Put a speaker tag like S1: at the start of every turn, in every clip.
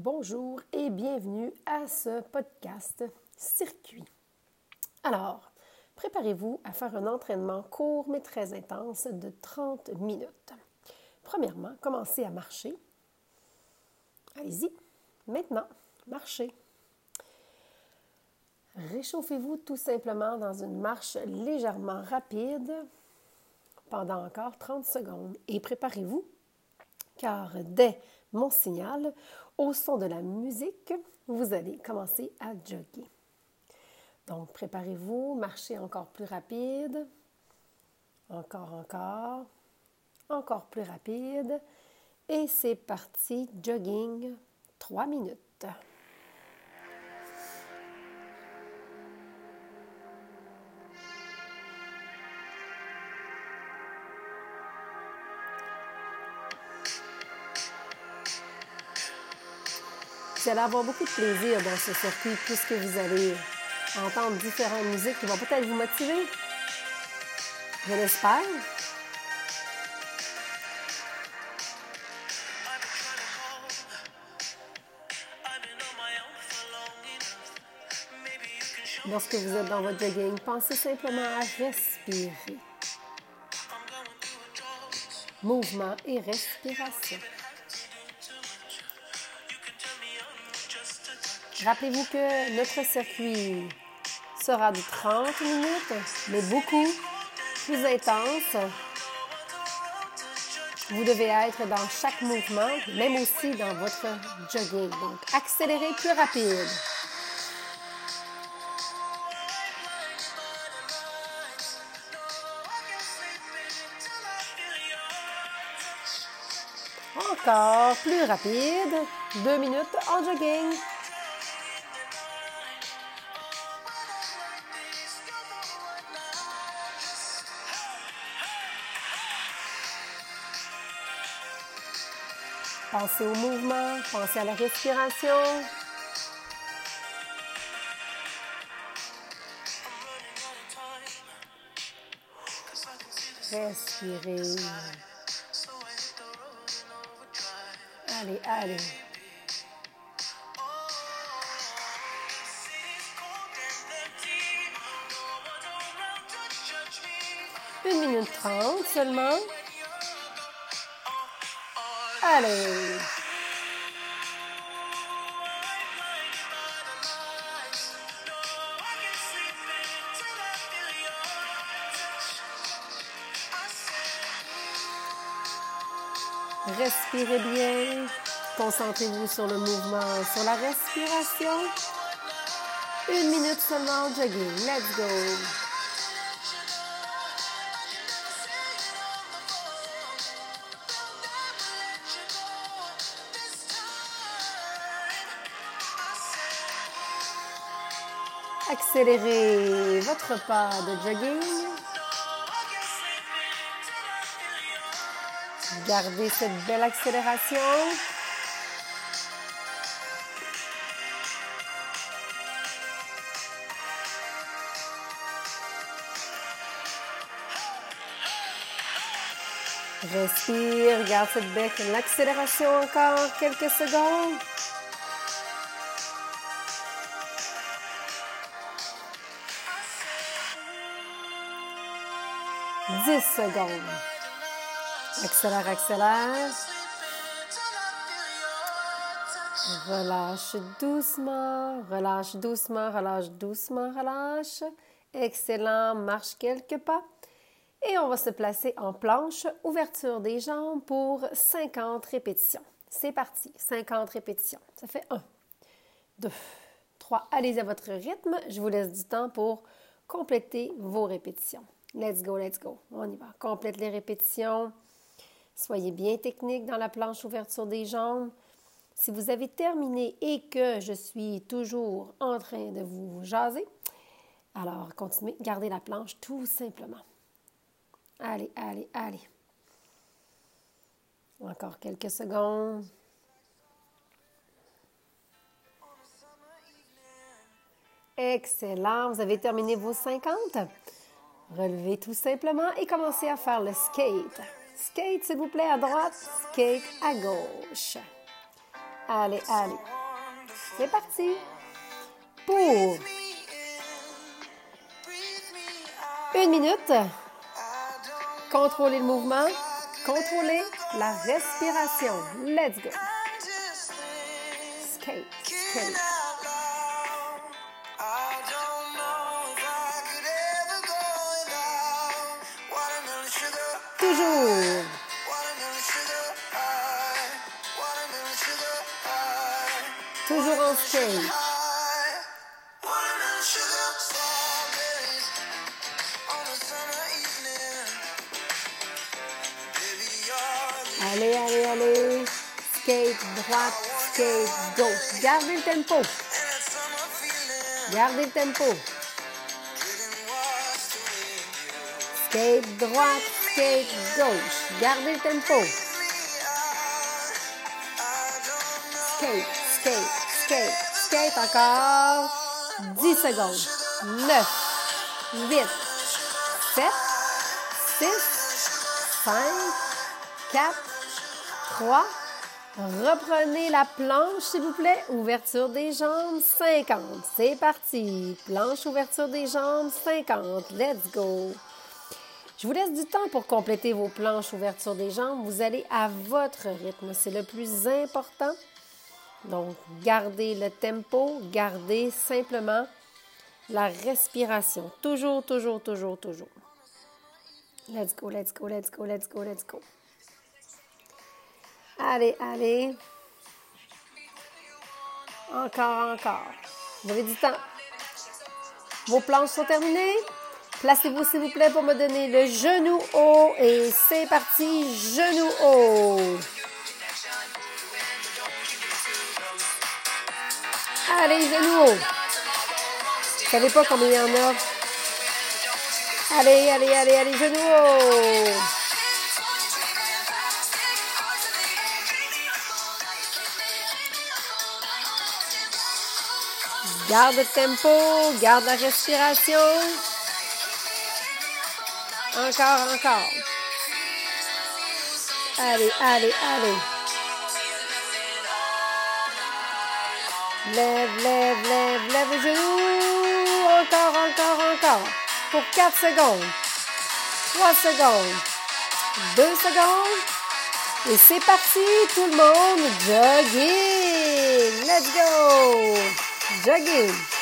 S1: Bonjour et bienvenue à ce podcast Circuit. Alors, préparez-vous à faire un entraînement court mais très intense de 30 minutes. Premièrement, commencez à marcher. Allez-y. Maintenant, marchez. Réchauffez-vous tout simplement dans une marche légèrement rapide pendant encore 30 secondes et préparez-vous car dès mon signal, au son de la musique, vous allez commencer à jogger. Donc préparez-vous, marchez encore plus rapide, encore, encore, encore plus rapide et c'est parti, jogging, 3 minutes. Vous allez avoir beaucoup de plaisir dans ce circuit puisque vous allez entendre différentes musiques qui vont peut-être vous motiver. Je l'espère. Lorsque vous êtes dans votre jogging, pensez simplement à respirer. Mouvement et respiration. Rappelez-vous que notre circuit sera de 30 minutes, mais beaucoup plus intense. Vous devez être dans chaque mouvement, même aussi dans votre jogging. Donc, accélérez plus rapide. Encore plus rapide. Deux minutes en jogging. Pensez au mouvement, pensez à la respiration. Respirez. Allez, allez. Une minute trente seulement. Allez. Respirez bien. Concentrez-vous sur le mouvement, sur la respiration. Une minute seulement jogging. Let's go. Accélérez votre pas de jogging. Gardez cette belle accélération. Respire, garde cette belle accélération encore quelques secondes. 10 secondes. Accélère, accélère. Relâche doucement, relâche doucement, relâche doucement, relâche. Excellent, marche quelques pas. Et on va se placer en planche, ouverture des jambes pour 50 répétitions. C'est parti, 50 répétitions. Ça fait 1, 2, 3. Allez à votre rythme. Je vous laisse du temps pour compléter vos répétitions. Let's go, let's go. On y va. Complète les répétitions. Soyez bien technique dans la planche ouverture des jambes. Si vous avez terminé et que je suis toujours en train de vous jaser, alors continuez, gardez la planche tout simplement. Allez, allez, allez. Encore quelques secondes. Excellent. Vous avez terminé vos 50. Relevez tout simplement et commencez à faire le skate. Skate, s'il vous plaît, à droite, skate à gauche. allez, allez. C'est parti. Pour une minute, contrôlez le mouvement, contrôlez la respiration. Let's go. Skate, skate. Toujours. Toujours en skate. Allez, allez, allez. Skate droite, skate gauche. Gardez le tempo. Gardez le tempo. Skate droite, skate gauche. Gardez le tempo. Skate, skate, skate, skate encore. 10 secondes. 9, 8, 7, 6, 5, 4, 3. Reprenez la planche, s'il vous plaît. Ouverture des jambes, 50. C'est parti. Planche, ouverture des jambes, 50. Let's go. Je vous laisse du temps pour compléter vos planches ouverture des jambes. Vous allez à votre rythme. C'est le plus important. Donc, gardez le tempo, gardez simplement la respiration. Toujours, toujours, toujours, toujours. Let's go, let's go, let's go, let's go, let's go. Allez, allez. Encore, encore. Vous avez du temps. Vos planches sont terminées. Placez-vous, s'il vous plaît, pour me donner le genou haut. Et c'est parti, genou haut. Allez, genou haut. Vous savez pas combien il y en a? Allez, allez, allez, allez, genou haut. Garde le tempo, garde la respiration. Encore, encore. Allez, allez, allez. Lève, lève, lève, lève le genou. Encore, encore, encore. Pour 4 secondes. 3 secondes. 2 secondes. Et c'est parti, tout le monde. Jogging. Let's go. Jogging.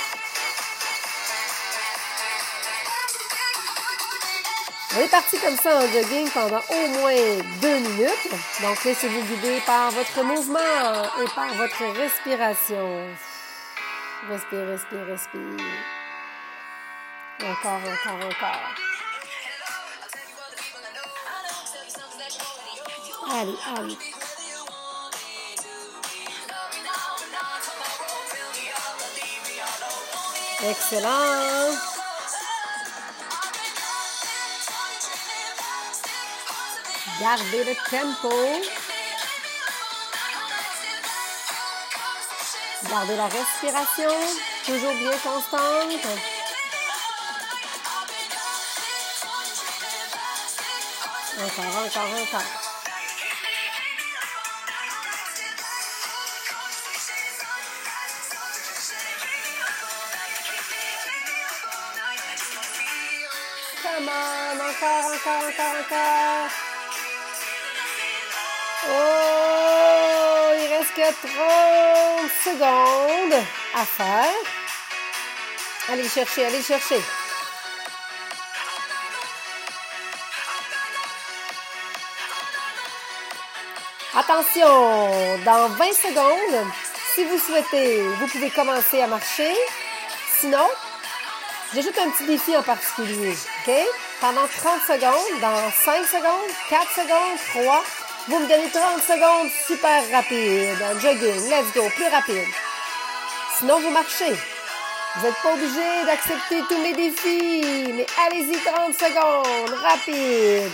S1: On est parti comme ça en jogging pendant au moins deux minutes. Donc, laissez-vous guider par votre mouvement et par votre respiration. Respire, respire, respire. Encore, encore, encore. Allez, allez. Excellent. Gardez le tempo. Gardez la respiration, toujours bien constante. Encore, encore, encore. Come on, encore, encore, encore, encore. Oh, il reste que 30 secondes à faire. Allez chercher, allez chercher. Attention, dans 20 secondes, si vous souhaitez, vous pouvez commencer à marcher. Sinon, j'ajoute un petit défi en particulier. Pendant 30 secondes, dans 5 secondes, 4 secondes, 3, vous me donnez 30 secondes super rapide. Jogging, let's go, plus rapide. Sinon, vous marchez. Vous n'êtes pas obligé d'accepter tous mes défis, mais allez-y 30 secondes, rapide.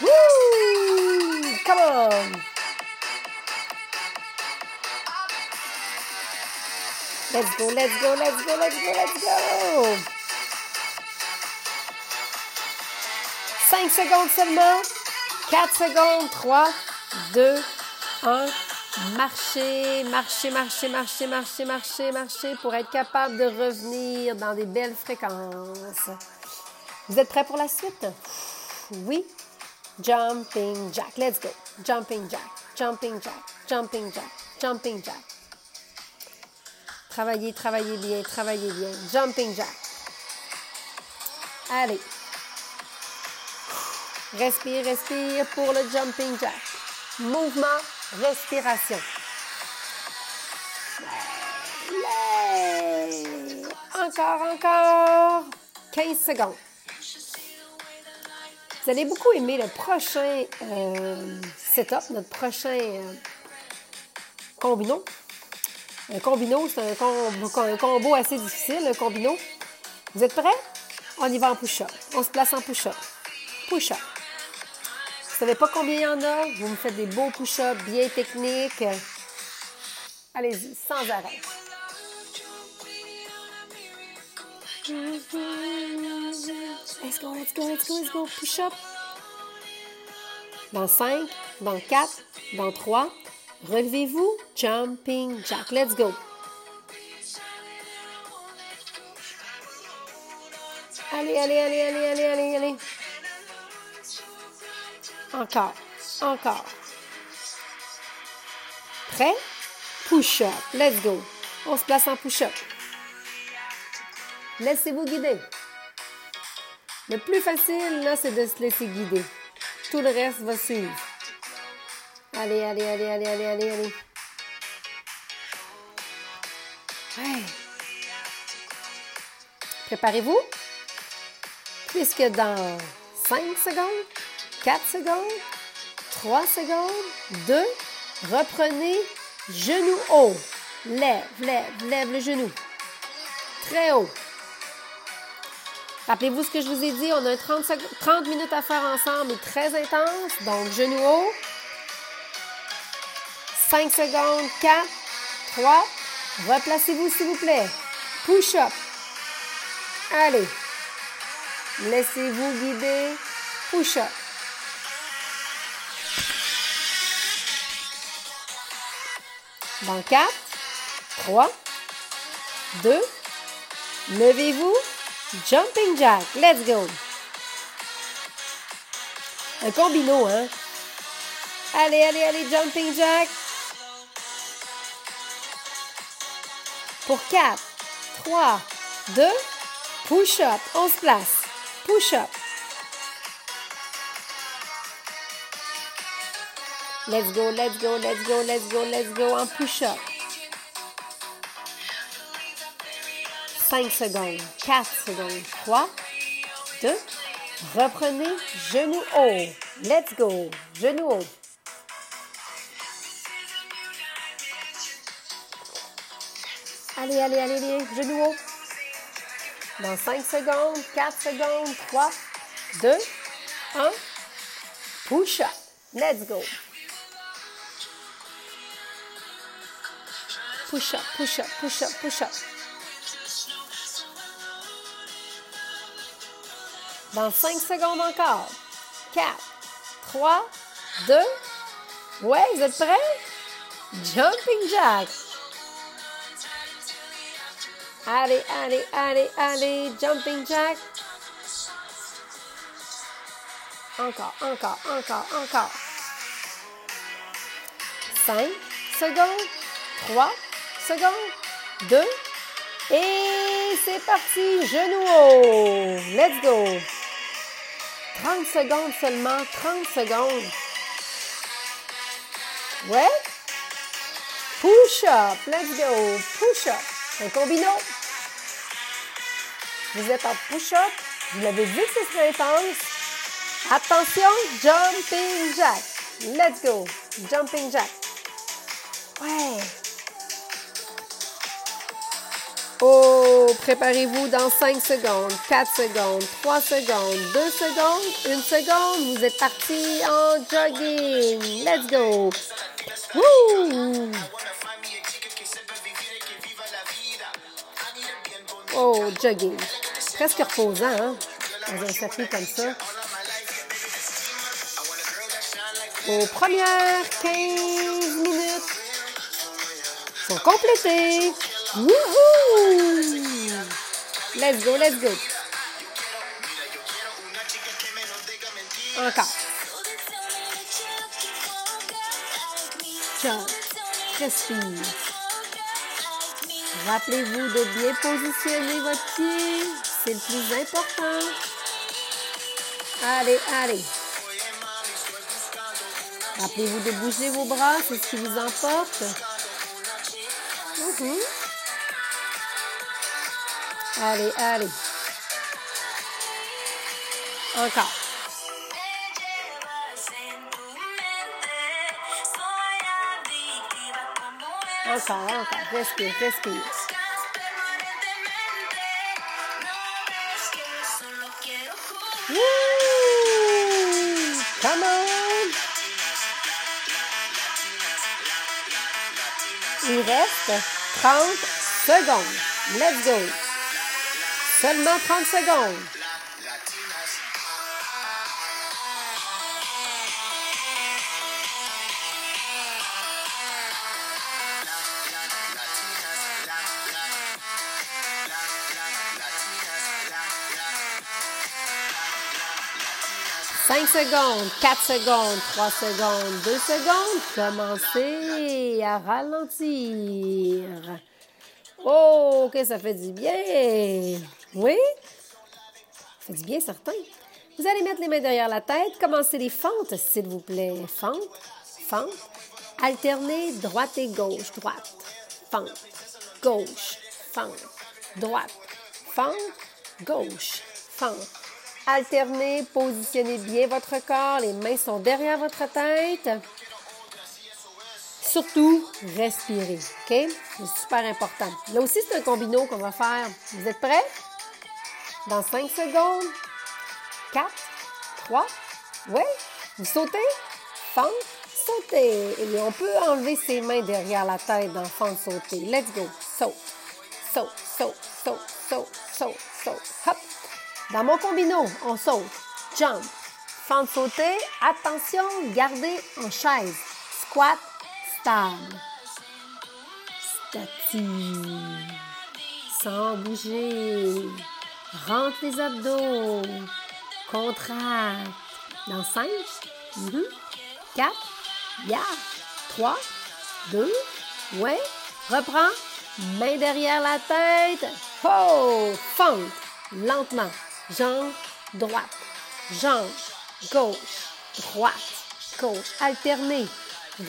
S1: Woo! Come on! Let's go, let's go, let's go, let's go, let's go! 5 secondes seulement. 4 secondes. 3, 2, 1. marcher, marcher, marcher, marcher, marcher, marcher, marcher pour être capable de revenir dans des belles fréquences. Vous êtes prêts pour la suite? Oui. Jumping jack. Let's go. Jumping jack. Jumping jack. Jumping jack. Jumping jack. Travaillez, travaillez bien, travaillez bien. Jumping jack. Allez. Respire, respire pour le jumping jack. Mouvement, respiration. Encore, encore. 15 secondes. Vous allez beaucoup aimer le prochain euh, setup, notre prochain euh, combino. Un combino, c'est un, combo assez difficile, un combino. Vous êtes prêts? On y va en push-up. On se place en push-up. Push-up. Vous savez pas combien il y en a? Vous me faites des beaux push-ups bien techniques. Allez-y, sans arrêt. Let's go, let's go, let's go, let's go. Push up. Dans 5, dans 4, dans 3. Relevez-vous. Jumping jack. Let's go. Allez, allez, allez, allez, allez, allez, allez. Encore, encore. Prêt? Push up. Let's go. On se place en push up. Laissez-vous guider. Le plus facile, là, c'est de se laisser guider. Tout le reste va suivre. Allez, allez, allez, allez, allez, allez. Préparez-vous. Puisque dans 5 secondes, 4 secondes, 3 secondes, 2, reprenez genou haut. Lève, lève, lève le genou. Très haut. Rappelez-vous ce que je vous ai dit, on a 30, 30 minutes à faire ensemble très intense. Donc, genou haut. 5 secondes, 4, 3. Replacez-vous, s'il vous plaît. Push up. Allez. Laissez-vous guider. Push Dans 4, 3, 2, levez-vous. Jumping jack. Let's go. Un combino, hein? Allez, allez, allez, jumping jack. Pour 4, 3, 2, push up. On se place. Push up. Let's go, let's go, let's go, let's go, let's go en push up. 5 secondes, 4 secondes, 3, 2, reprenez genou haut. Let's go, genou haut. Allez, allez, allez, allez, genou haut. Dans 5 secondes, 4 secondes, 3, 2, 1, push up. Let's go. Push up, push up, push up, push up. Dans 5 secondes encore. 4, 3, 2. Ouais, vous êtes prêts? Jumping jack. Allez, allez, allez, allez. Jumping jack. Encore, encore, encore, encore. 5 secondes. 3 secondes. 2. Et c'est parti. Genou haut. Let's go. 30 secondes seulement, 30 secondes. Ouais? Push up, let's go. Push up. Un combino. Vous êtes en push up. Vous l'avez dit que ce serait intense. Attention, jumping jack. Let's go. Jumping jack. Ouais. Oh, préparez-vous dans 5 secondes, 4 secondes, 3 secondes, 2 secondes, 1 seconde. Vous êtes parti en jogging. Let's go. Woo! Oh, jogging. Presque reposant, hein? Dans un circuit comme ça. Aux premières 15 minutes sont complétés. Let's go, let's go. Encore. Ciao. Respire. Rappelez-vous de bien positionner votre pied. C'est le plus important. Allez, allez. Rappelez-vous de bouger vos bras, c'est ce qui vous emporte. Mhm. Allez, allez. Encore. Encore, encore. Respire, respire. Come on! Il reste 30 secondes. Let's go. Seulement 30 secondes. Cinq secondes, quatre secondes, trois secondes, deux secondes. Commencez à ralentir. Oh, que ça fait du bien. Oui? Ça fait du bien, certain. Vous allez mettre les mains derrière la tête. Commencez les fentes, s'il vous plaît. Fente, fente. Alternez droite et gauche. Droite, fente, gauche, fente. Droite, fente, gauche, fente. Alternez, positionnez bien votre corps. Les mains sont derrière votre tête. Surtout, respirez. OK? C'est super important. Là aussi, c'est un combino qu'on va faire. Vous êtes prêts? Dans 5 secondes. 4, 3, oui. Vous sautez, fente, sautez. Et on peut enlever ses mains derrière la tête dans fente, sauter. Let's go. Saute, saute, saute, saute, saute, saute, saute. Hop. Dans mon combino, on saute. Jump. Fente sauter. Attention, gardez en chaise. Squat, stable. Statique. Sans bouger. Rentre les abdos. Contracte. Dans 5, 4, yeah, 3, 2, ouais. Reprends. Main derrière la tête. Oh! Fente. Lentement. Jambe droite. Jambe gauche. Droite. Gauche. Alterner.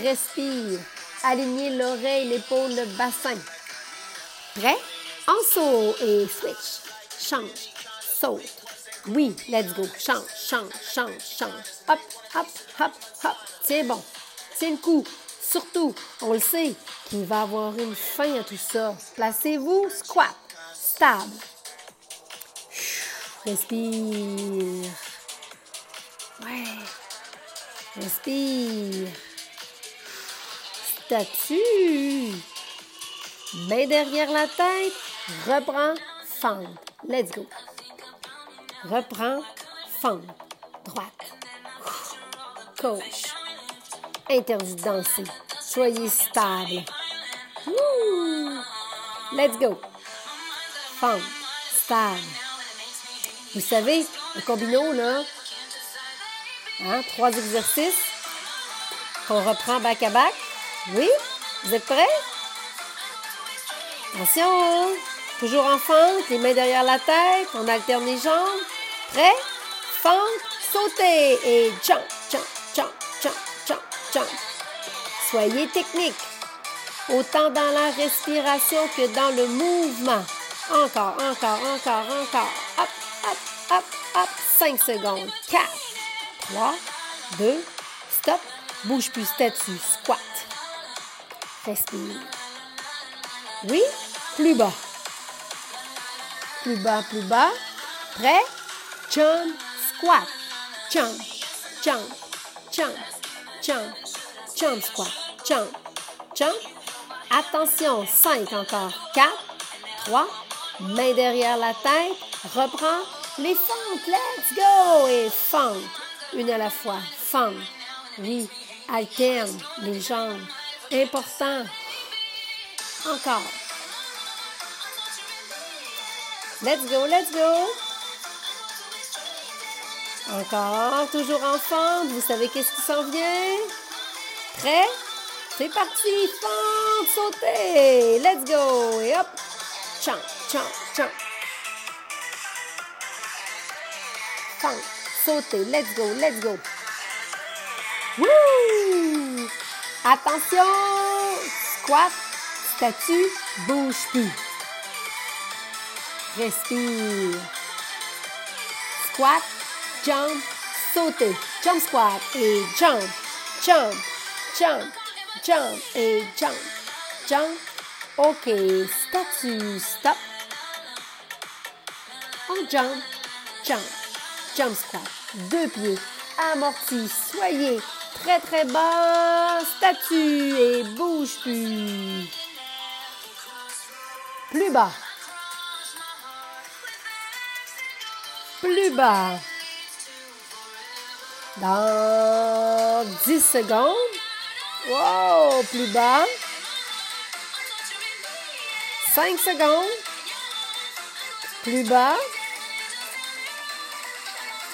S1: Respire. Aligner l'oreille, l'épaule, le bassin. Prêt? En saut et switch. Change. Saute. Oui, let's go. Change, change, change, change. Hop, hop, hop, hop. C'est bon. C'est le coup. Surtout, on le sait qu'il va avoir une fin à tout ça. Placez-vous, squat, stable. Respire. Ouais. Respire. Statue. Main derrière la tête. Reprends. Fente. Let's go. Reprends. Fente. Droite. Gauche. Interdit de danser. Soyez stable. Woo! Let's go. Fente. Stable. Vous savez, le combino, là, hein, trois exercices qu'on reprend back à back. Oui? Vous êtes prêts? Attention! Toujours en fente, les mains derrière la tête, on alterne les jambes. Prêt? Fente, sauter et jump, jump, jump, jump, jump, jump. Soyez technique, autant dans la respiration que dans le mouvement. Encore, encore, encore, encore. Hop, hop, hop, hop. 5 secondes. 4, 3, 2, stop. Bouge plus, statue, squat. Respire. Oui, plus bas. Plus bas, plus bas. Prêt? Jump, squat. Jump, jump, jump, jump, jump, squat. Jump, jump. Attention, 5 encore. 4, 3, main derrière la tête. Reprends les fentes. Let's go! Et fente. Une à la fois. Fente. Oui, alterne les jambes. Important. Encore. Let's go, let's go. Encore, toujours en. Vous savez qu'est-ce qui s'en vient? Prêt? C'est parti. Fente, sauter. Let's go. Et hop. Chant, chant, chant. Fente, sauter. Let's go, let's go. Wouh! Attention! Squat, statue, bouge plus. Respire. Squat, jump, sauter. Jump squat et jump, jump, jump, jump et jump, jump. OK, statue, stop. On jump, jump, jump squat. Deux pieds, amorti, soyez très très bas, statue et bouge plus. Plus bas. Plus bas. Dans 10 secondes. Wow, plus bas. 5 secondes. Plus bas.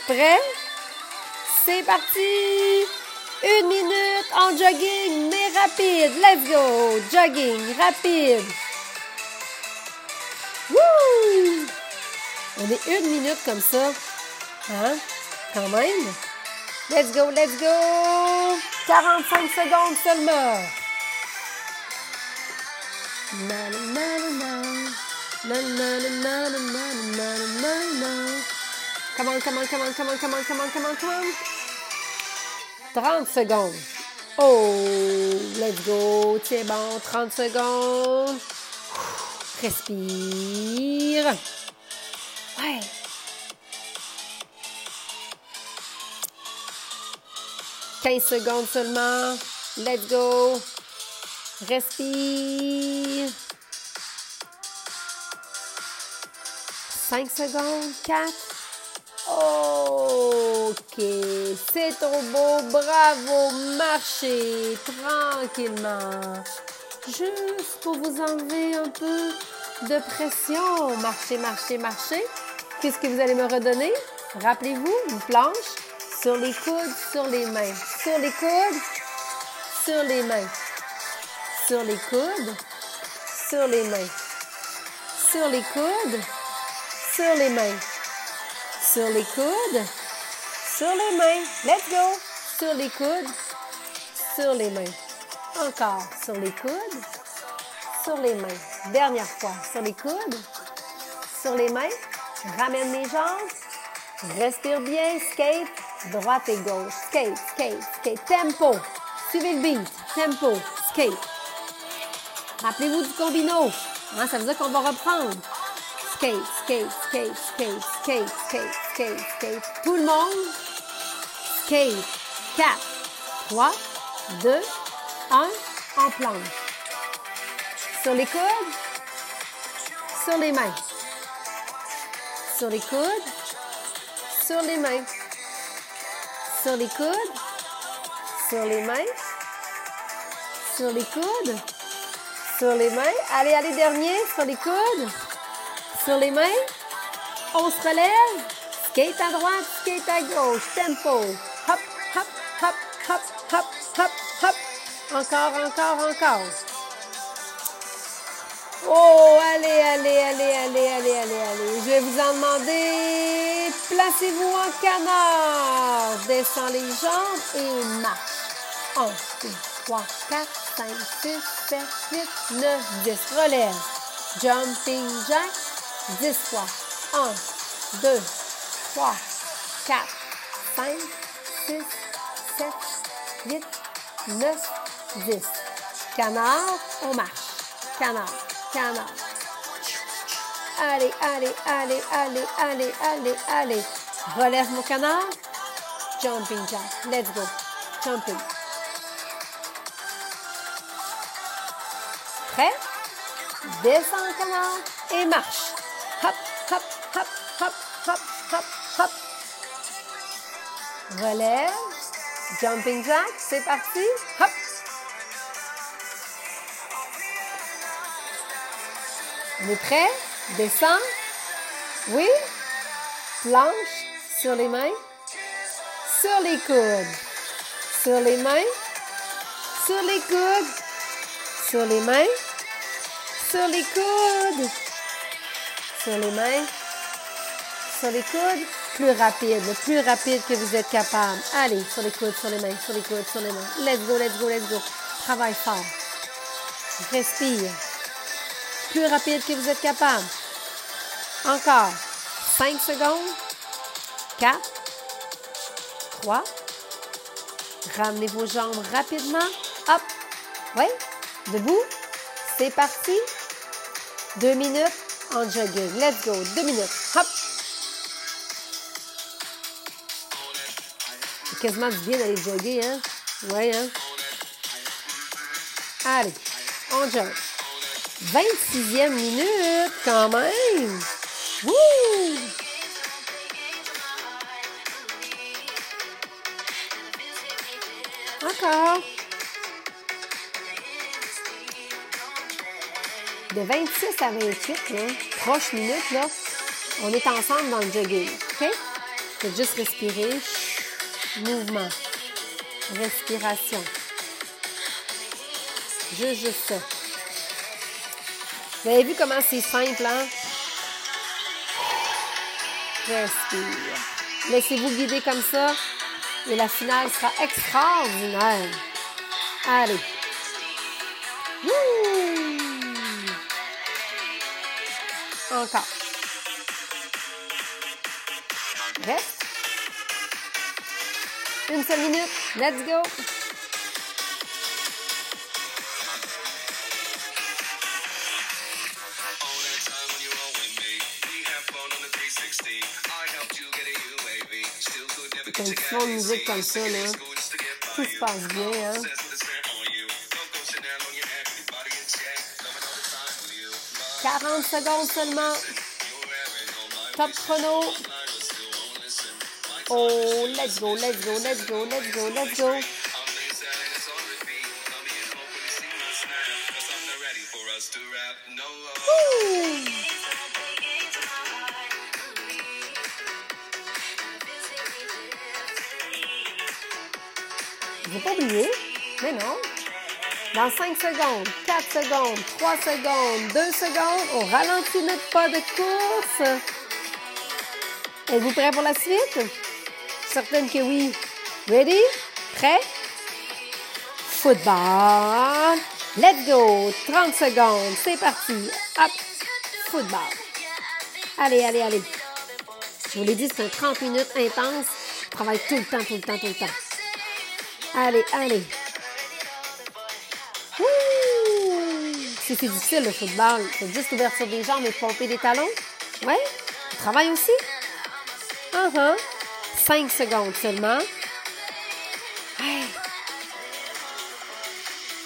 S1: Prêt? C'est parti! Une minute en jogging, mais rapide. Let's go! Jogging, rapide. On est une minute comme ça. Hein? Quand même. Let's go, let's go! 45 secondes seulement. Come on, come on, come on, come on, come on, come on, come on, 30 secondes. Oh, let's go. C'est bon, 30 secondes. Respire. Ouais. « 15 secondes seulement. Let's go. Respire. 5 secondes. 4. OK. C'est trop beau. Bravo. Marchez tranquillement. Juste pour vous enlever un peu de pression. Marchez, marchez, marchez. Qu'est-ce que vous allez me redonner? Rappelez-vous, une planche sur les coudes, sur les mains. Sur les coudes, sur les mains. Sur les coudes, sur les mains. Sur les coudes, sur les mains. Sur les coudes, sur les mains. Let's go. Sur les coudes, sur les mains. Encore sur les coudes, sur les mains. Dernière fois, sur les coudes, sur les mains. Ramène les jambes. Respire bien. Skate. Droite et gauche. Skate, skate, skate. Tempo. Suivez le beat. Tempo. Skate. Rappelez-vous du combino. Hein, ça veut dire qu'on va reprendre. Skate, skate, skate, skate, skate, skate, skate, skate. Tout le monde. Skate. 4, 3, 2, 1. En planche. Sur les coudes. Sur les mains. Sur les coudes. Sur les mains. Sur les coudes. Sur les mains. Sur les coudes. Sur les mains. Allez, allez, dernier. Sur les coudes. Sur les mains. On se relève. Skate à droite, skate à gauche. Tempo. Hop, hop, hop, hop, hop, hop, hop. Encore, encore, encore. Oh, allez, allez, allez, allez, allez, allez, allez. Je vais vous en demander. Placez-vous en canard. Descends les jambes et marche. 1, 2, 3, 4, 5, 6, 7, 8, 9, 10. Relève. Jumping jack. 10 fois. 1, 2, 3, 4, 5, 6, 7, 8, 9, 10. Canard, on marche. Canard, Allez, allez, allez, allez, allez, allez, allez. Relève mon canard. Jumping jack. Let's go. Jumping. Prêt? Descends le canard et marche. Hop, hop, hop, hop, hop, hop, hop. Relève. Jumping jack. C'est parti. Hop. On est prêt? Descends. Oui? Planche sur les mains. Sur les coudes. Sur les mains. Sur les coudes. Sur les mains. Sur les coudes. Sur les mains. Sur les coudes. Plus rapide, le plus rapide que vous êtes capable. Allez, sur les coudes, sur les mains, sur les coudes, sur les mains. Let's go, let's go, let's go. Travaille fort. Respire. Plus rapide que vous êtes capable. Encore. 5 secondes. 4. 3. Ramenez vos jambes rapidement. Hop. Oui. Debout. C'est parti. Deux minutes en jogging. Let's go. Deux minutes. Hop. Quasiment bien d'aller jogger, hein? Oui, hein? Allez, on jogue. 26e minute, quand même! Wouh! Encore. De 26 à 28, là, proche minute, là, on est ensemble dans le jogging. OK? Faites juste respirer. Mouvement. Respiration. Juste, juste ça. Vous avez vu comment c'est simple, hein? Respire. Laissez-vous guider comme ça et la finale sera extraordinaire. Allez. Wouh! Encore. Reste. Une seule minute. Let's go. Une musique comme ça, là, tout se passe bien, hein? « 40 secondes seulement. Top chrono. Oh, let's go, let's go, let's go, let's go, let's go. J'ai pas oublié, mais non. Dans 5 secondes, 4 secondes, 3 secondes, 2 secondes, on ralentit notre pas de course. Êtes-vous prêts pour la suite? Certaine que oui. Ready? Prêt? Football. Let's go. 30 secondes. C'est parti. Hop. Football. Allez, allez, allez. Je vous l'ai dit, c'est un 30 minutes intense. On travaille tout le temps, tout le temps, tout le temps. Allez, allez. C'est difficile le football, c'est juste ouverture des jambes et pomper des talons. Ouais? Tu travailles aussi? Uh -huh. 5 secondes seulement.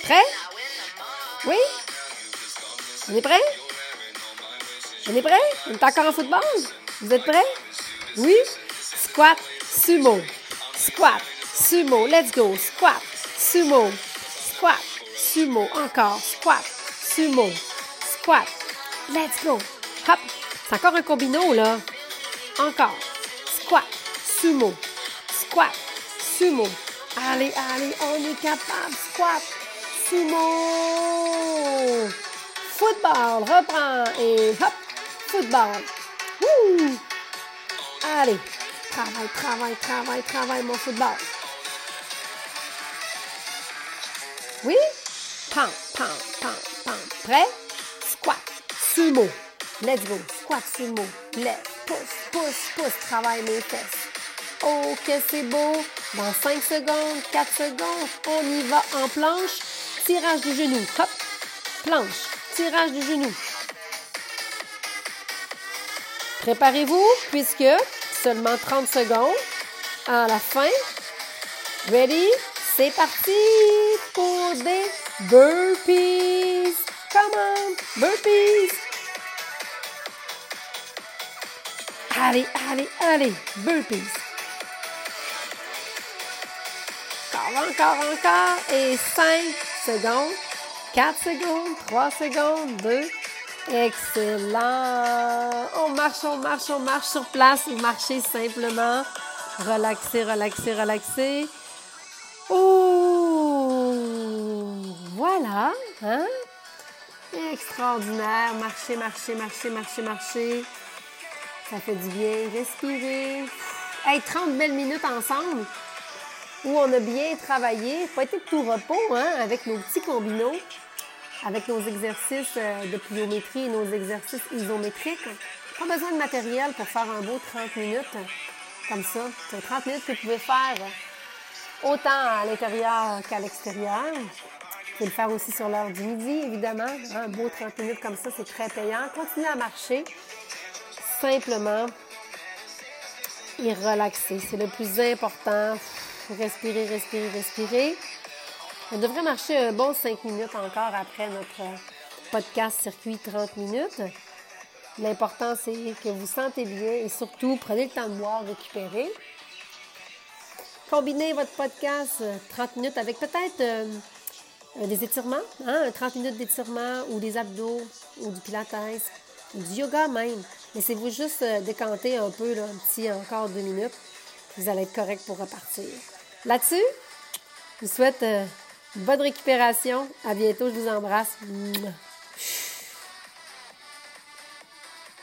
S1: Prêt? Oui? On est prêt? On est prêt? On est encore en football? Vous êtes prêts? Oui? Squat, sumo. Squat, sumo. Let's go. Squat, sumo. Squat, sumo. Encore. Squat, sumo. Squat. Let's go. Hop. C'est encore un combino, là. Encore. Squat, sumo. Squat, sumo. Allez, allez, on est capable. Squat, sumo. Football, reprends et hop, football. Wouh! Allez, travaille, travaille, travaille, travaille mon football. Oui? Pam, pam, pam, pam. Prêt? Squat, sumo. Let's go. Squat, sumo. Lève, pousse, pousse, pousse. Travaille mes fesses. Oh, que c'est beau! Dans 5 secondes, 4 secondes, on y va en planche. Tirage du genou. Hop! Planche. Tirage du genou. Préparez-vous, puisque seulement 30 secondes à la fin. Ready? C'est parti pour des burpees. Come on, burpees. Allez, allez, allez, burpees. Encore, encore, encore. Et 5 secondes, 4 secondes, 3 secondes, 2, Excellent. On marche, on marche, on marche sur place. Marchez simplement. Relaxez, relaxez, relaxez. Oh! Voilà. Hein? Extraordinaire. Marchez, marchez, marchez, marchez, marchez. Ça fait du bien. Respirez. Hey, 30 belles minutes ensemble où on a bien travaillé. Pas été de tout repos, hein, avec nos petits combinaux, avec nos exercices euh, de pliométrie et nos exercices isométriques. Pas besoin de matériel pour faire un beau 30 minutes comme ça. C'est 30 minutes que vous pouvez faire autant à l'intérieur qu'à l'extérieur. Vous le faire aussi sur l'heure du midi, évidemment. Un beau 30 minutes comme ça, c'est très payant. Continuez à marcher simplement et relaxer. C'est le plus important. Respirer, respirer, respirer. On devrait marcher un bon 5 minutes encore après notre podcast circuit 30 minutes. L'important, c'est que vous sentez bien et surtout, prenez le temps de boire, récupérer. Combinez votre podcast 30 minutes avec peut-être euh, des étirements, hein, 30 minutes d'étirement ou des abdos ou du pilates ou du yoga même. Laissez-vous juste euh, décanter un peu, là, un petit encore deux minutes. Vous allez être correct pour repartir. Là-dessus, je vous souhaite euh, bonne récupération. À bientôt. Je vous embrasse.